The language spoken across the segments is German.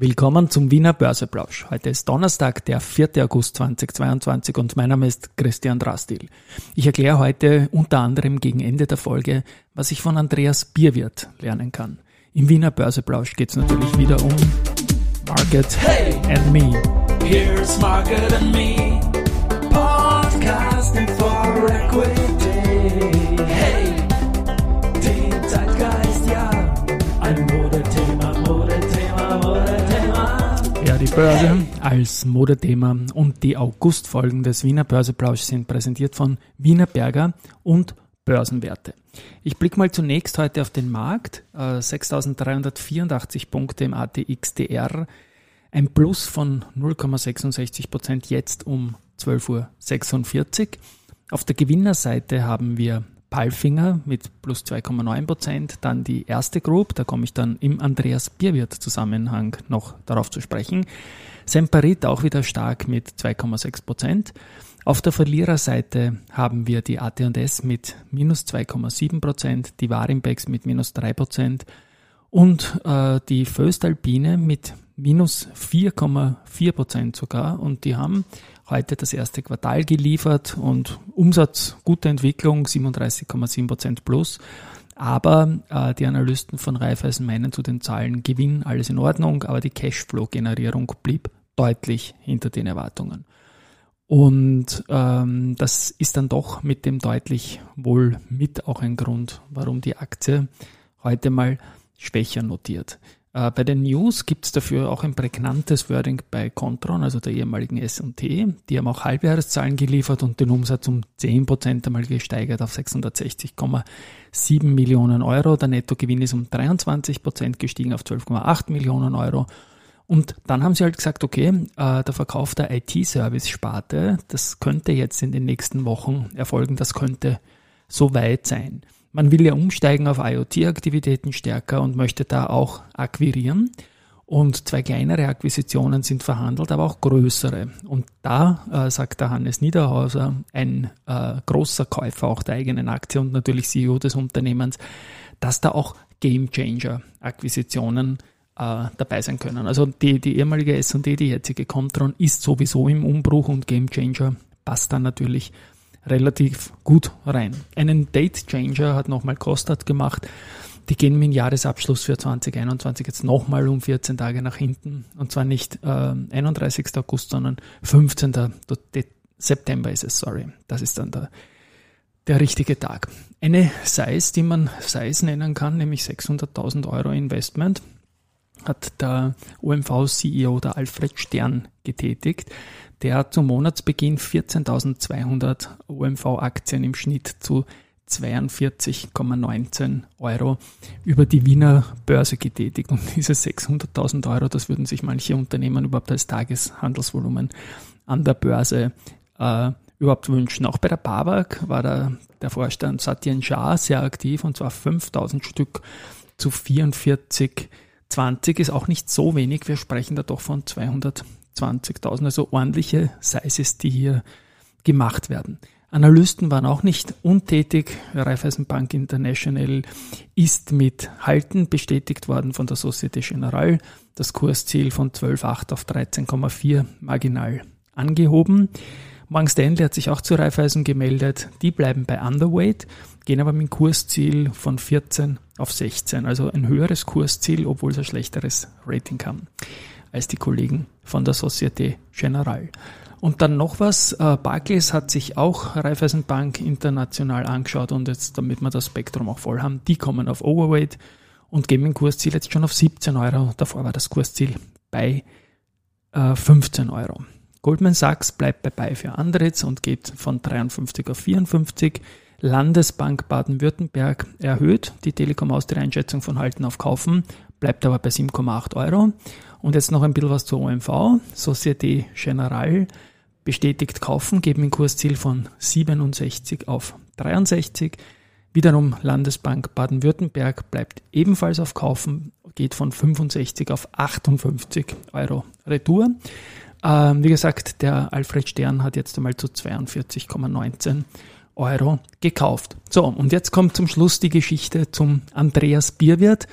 Willkommen zum Wiener Börseplausch. Heute ist Donnerstag, der 4. August 2022 und mein Name ist Christian Drastil. Ich erkläre heute unter anderem gegen Ende der Folge, was ich von Andreas Bierwirt lernen kann. Im Wiener Börseplausch geht es natürlich wieder um Market hey, and Me. Here's Market and Me. Podcasting for Equity. Hey, die Börse als Modethema und die Augustfolgen des Wiener Börseplausch sind präsentiert von Wiener Berger und Börsenwerte. Ich blicke mal zunächst heute auf den Markt. 6.384 äh, Punkte im ATXDR. Ein Plus von 0,66 Prozent jetzt um 12.46 Uhr. Auf der Gewinnerseite haben wir Palfinger mit plus 2,9 Prozent, dann die erste Group, da komme ich dann im Andreas Bierwirt Zusammenhang noch darauf zu sprechen. Semperit auch wieder stark mit 2,6 Prozent. Auf der Verliererseite haben wir die AT&S mit minus 2,7 Prozent, die Warimbex mit minus 3 Prozent und äh, die Föstalpine mit minus 4,4 Prozent sogar. Und die haben heute das erste Quartal geliefert und Umsatz, gute Entwicklung, 37,7 Prozent plus. Aber äh, die Analysten von Raiffeisen meinen zu den Zahlen Gewinn, alles in Ordnung, aber die Cashflow-Generierung blieb deutlich hinter den Erwartungen. Und ähm, das ist dann doch mit dem deutlich wohl mit auch ein Grund, warum die Aktie heute mal schwächer notiert. Äh, bei den News gibt es dafür auch ein prägnantes Wording bei Contron, also der ehemaligen S&T. Die haben auch Halbjahreszahlen geliefert und den Umsatz um 10% einmal gesteigert auf 660,7 Millionen Euro. Der Nettogewinn ist um 23% gestiegen auf 12,8 Millionen Euro. Und dann haben sie halt gesagt, okay, äh, der Verkauf der IT-Service-Sparte, das könnte jetzt in den nächsten Wochen erfolgen, das könnte so weit sein. Man will ja umsteigen auf IoT-Aktivitäten stärker und möchte da auch akquirieren. Und zwei kleinere Akquisitionen sind verhandelt, aber auch größere. Und da äh, sagt der Hannes Niederhauser, ein äh, großer Käufer auch der eigenen Aktie und natürlich CEO des Unternehmens, dass da auch Gamechanger-Akquisitionen äh, dabei sein können. Also die, die ehemalige S&D, die jetzige Comtron, ist sowieso im Umbruch und Gamechanger passt dann natürlich relativ gut rein. Einen Date Changer hat nochmal Kostat gemacht. Die gehen mit dem Jahresabschluss für 2021 jetzt nochmal um 14 Tage nach hinten. Und zwar nicht äh, 31. August, sondern 15. September ist es, sorry. Das ist dann der, der richtige Tag. Eine Size, die man Size nennen kann, nämlich 600.000 Euro Investment, hat der OMV-CEO, der Alfred Stern, getätigt. Der hat zum Monatsbeginn 14.200 OMV-Aktien im Schnitt zu 42,19 Euro über die Wiener Börse getätigt. Und diese 600.000 Euro, das würden sich manche Unternehmen überhaupt als Tageshandelsvolumen an der Börse äh, überhaupt wünschen. Auch bei der BAWAG war der, der Vorstand Satyen Shah sehr aktiv und zwar 5000 Stück zu 44,20 ist auch nicht so wenig. Wir sprechen da doch von 200 20.000, also ordentliche Sizes, die hier gemacht werden. Analysten waren auch nicht untätig. Raiffeisenbank International ist mit Halten bestätigt worden von der Societe Generale. Das Kursziel von 12,8 auf 13,4 marginal angehoben. Morgan Stanley hat sich auch zu Raiffeisen gemeldet. Die bleiben bei Underweight, gehen aber mit dem Kursziel von 14 auf 16. Also ein höheres Kursziel, obwohl es ein schlechteres Rating haben als die Kollegen von der Societe Generale. Und dann noch was, äh, Barclays hat sich auch Raiffeisenbank international angeschaut und jetzt, damit wir das Spektrum auch voll haben, die kommen auf Overweight und geben ein Kursziel jetzt schon auf 17 Euro. Davor war das Kursziel bei äh, 15 Euro. Goldman Sachs bleibt bei für Andritz und geht von 53 auf 54. Landesbank Baden-Württemberg erhöht die Telekom Austria Einschätzung von Halten auf Kaufen, bleibt aber bei 7,8 Euro. Und jetzt noch ein bisschen was zur OMV. Societe Generale bestätigt kaufen, geben ein Kursziel von 67 auf 63. Wiederum Landesbank Baden-Württemberg bleibt ebenfalls auf Kaufen, geht von 65 auf 58 Euro Retour. Ähm, wie gesagt, der Alfred Stern hat jetzt einmal zu 42,19 Euro gekauft. So, und jetzt kommt zum Schluss die Geschichte zum Andreas Bierwirt.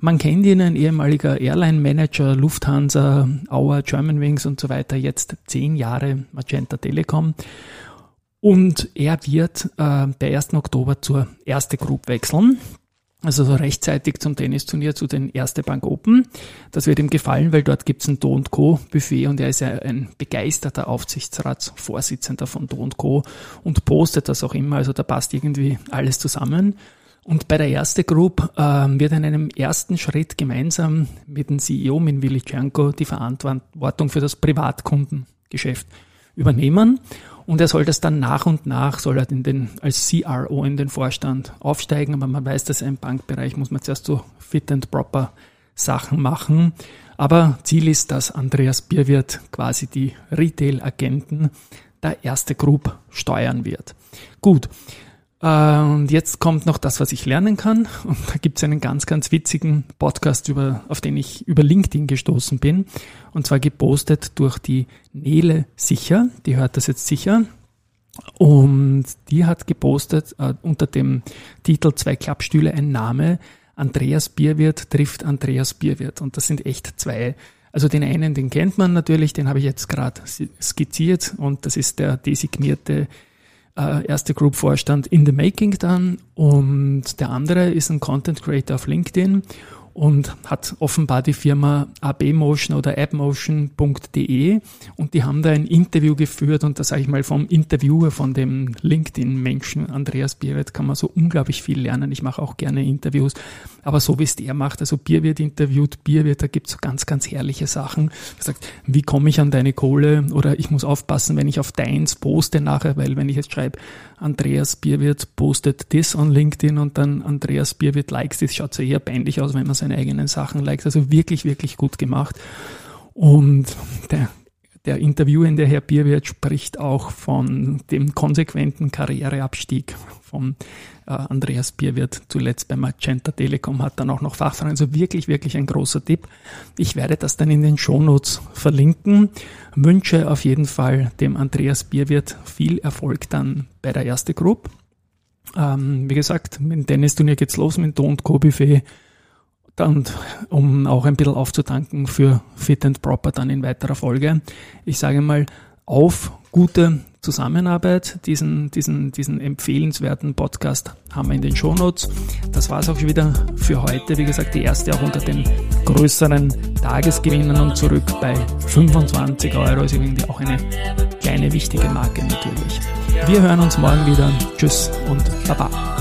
Man kennt ihn, ein ehemaliger Airline-Manager, Lufthansa, Auer, Germanwings und so weiter, jetzt zehn Jahre Magenta Telekom. Und er wird äh, der 1. Oktober zur Erste Group wechseln. Also so rechtzeitig zum Tennisturnier zu den Erste Bank Open. Das wird ihm gefallen, weil dort gibt's ein Do Co. Buffet und er ist ja ein begeisterter Aufsichtsratsvorsitzender von Do Co. und postet das auch immer. Also da passt irgendwie alles zusammen. Und bei der Erste Group äh, wird in einem ersten Schritt gemeinsam mit dem CEO, mit Willi Czernko, die Verantwortung für das Privatkundengeschäft übernehmen. Und er soll das dann nach und nach, soll er in den, als CRO in den Vorstand aufsteigen. Aber man weiß, dass im Bankbereich muss man zuerst so fit and proper Sachen machen. Aber Ziel ist, dass Andreas Bierwirt quasi die Retail-Agenten der erste Group steuern wird. Gut. Äh, und jetzt kommt noch das, was ich lernen kann. Und da gibt es einen ganz, ganz witzigen Podcast, über, auf den ich über LinkedIn gestoßen bin. Und zwar gepostet durch die Nele Sicher. Die hört das jetzt sicher. Und die hat gepostet äh, unter dem Titel Zwei Klappstühle, ein Name. Andreas Bierwirt trifft Andreas Bierwirt. Und das sind echt zwei also den einen, den kennt man natürlich, den habe ich jetzt gerade skizziert und das ist der designierte äh, erste Group Vorstand in the Making dann. Und der andere ist ein Content Creator auf LinkedIn und hat offenbar die Firma abmotion oder appmotion.de und die haben da ein Interview geführt und da sage ich mal vom Interviewer von dem LinkedIn-Menschen Andreas Bierwirt kann man so unglaublich viel lernen. Ich mache auch gerne Interviews, aber so wie es der macht, also Bierwirt interviewt, Bierwirt, da gibt's so ganz, ganz herrliche Sachen. Er sagt, wie komme ich an deine Kohle oder ich muss aufpassen, wenn ich auf deins poste nachher, weil wenn ich jetzt schreibe, Andreas Bierwirt postet das on LinkedIn und dann Andreas Bierwirt likes das, schaut so eher peinlich aus, wenn man seine eigenen Sachen likes. Also wirklich, wirklich gut gemacht. Und der, der interviewende Herr Bierwirt spricht auch von dem konsequenten Karriereabstieg von äh, Andreas Bierwirt zuletzt bei Magenta Telekom hat dann auch noch Fachfragen. Also wirklich, wirklich ein großer Tipp. Ich werde das dann in den Shownotes verlinken. Wünsche auf jeden Fall dem Andreas Bierwirt viel Erfolg dann bei der erste Group. Ähm, wie gesagt, mit dem Tennisturnier geht's los mit Don Co. Buffet. Und um auch ein bisschen aufzutanken für Fit and Proper dann in weiterer Folge. Ich sage mal, auf gute Zusammenarbeit. Diesen, diesen, diesen empfehlenswerten Podcast haben wir in den Shownotes. Das war es auch wieder für heute. Wie gesagt, die erste auch unter den größeren Tagesgewinnen und zurück bei 25 Euro ist irgendwie auch eine kleine wichtige Marke natürlich. Wir hören uns morgen wieder. Tschüss und Baba.